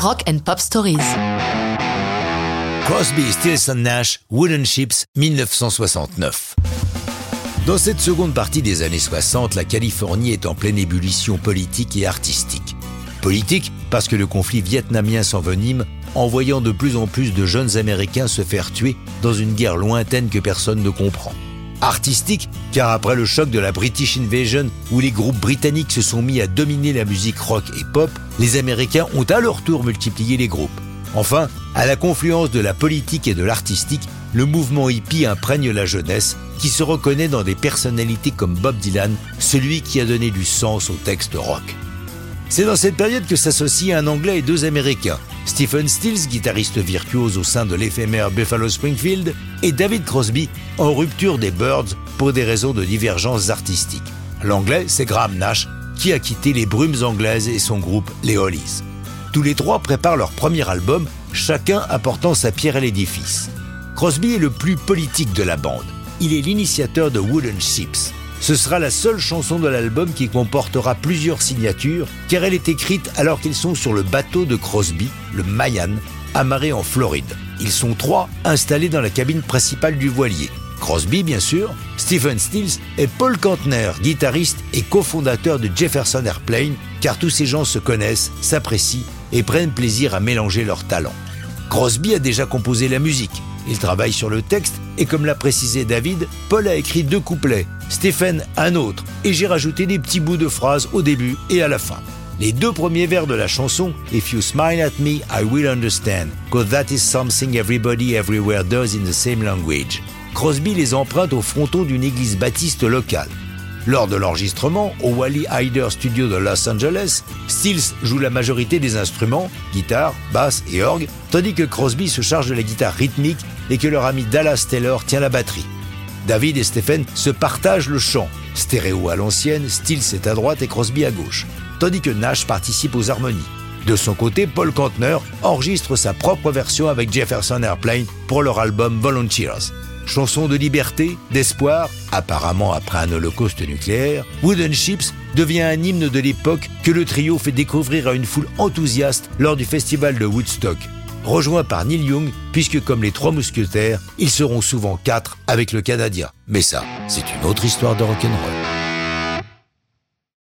Rock and Pop Stories. Crosby, Stills Nash, Wooden Ships, 1969. Dans cette seconde partie des années 60, la Californie est en pleine ébullition politique et artistique. Politique parce que le conflit vietnamien s'envenime, envoyant de plus en plus de jeunes Américains se faire tuer dans une guerre lointaine que personne ne comprend. Artistique, car après le choc de la British Invasion, où les groupes britanniques se sont mis à dominer la musique rock et pop, les Américains ont à leur tour multiplié les groupes. Enfin, à la confluence de la politique et de l'artistique, le mouvement hippie imprègne la jeunesse, qui se reconnaît dans des personnalités comme Bob Dylan, celui qui a donné du sens au texte rock. C'est dans cette période que s'associent un Anglais et deux Américains, Stephen Stills, guitariste virtuose au sein de l'éphémère Buffalo Springfield, et David Crosby, en rupture des Birds pour des raisons de divergences artistiques. L'anglais, c'est Graham Nash, qui a quitté les Brumes anglaises et son groupe, les Hollies. Tous les trois préparent leur premier album, chacun apportant sa pierre à l'édifice. Crosby est le plus politique de la bande. Il est l'initiateur de Wooden Ships, ce sera la seule chanson de l'album qui comportera plusieurs signatures, car elle est écrite alors qu'ils sont sur le bateau de Crosby, le Mayan, amarré en Floride. Ils sont trois installés dans la cabine principale du voilier. Crosby, bien sûr, Stephen Stills et Paul Kantner, guitariste et cofondateur de Jefferson Airplane, car tous ces gens se connaissent, s'apprécient et prennent plaisir à mélanger leurs talents. Crosby a déjà composé la musique, il travaille sur le texte et comme l'a précisé David, Paul a écrit deux couplets, Stephen un autre, et j'ai rajouté des petits bouts de phrases au début et à la fin. Les deux premiers vers de la chanson, If you smile at me, I will understand, cause that is something everybody everywhere does in the same language. Crosby les emprunte au fronton d'une église baptiste locale. Lors de l'enregistrement au Wally Hyder Studio de Los Angeles, Stills joue la majorité des instruments, guitare, basse et orgue, tandis que Crosby se charge de la guitare rythmique et que leur ami Dallas Taylor tient la batterie. David et Stephen se partagent le chant, stéréo à l'ancienne, Stills est à droite et Crosby à gauche, tandis que Nash participe aux harmonies. De son côté, Paul Kantner enregistre sa propre version avec Jefferson Airplane pour leur album Volunteers. Chanson de liberté, d'espoir, apparemment après un holocauste nucléaire, Wooden Ships devient un hymne de l'époque que le trio fait découvrir à une foule enthousiaste lors du festival de Woodstock. Rejoint par Neil Young, puisque comme les trois mousquetaires, ils seront souvent quatre avec le Canadien. Mais ça, c'est une autre histoire de rock'n'roll.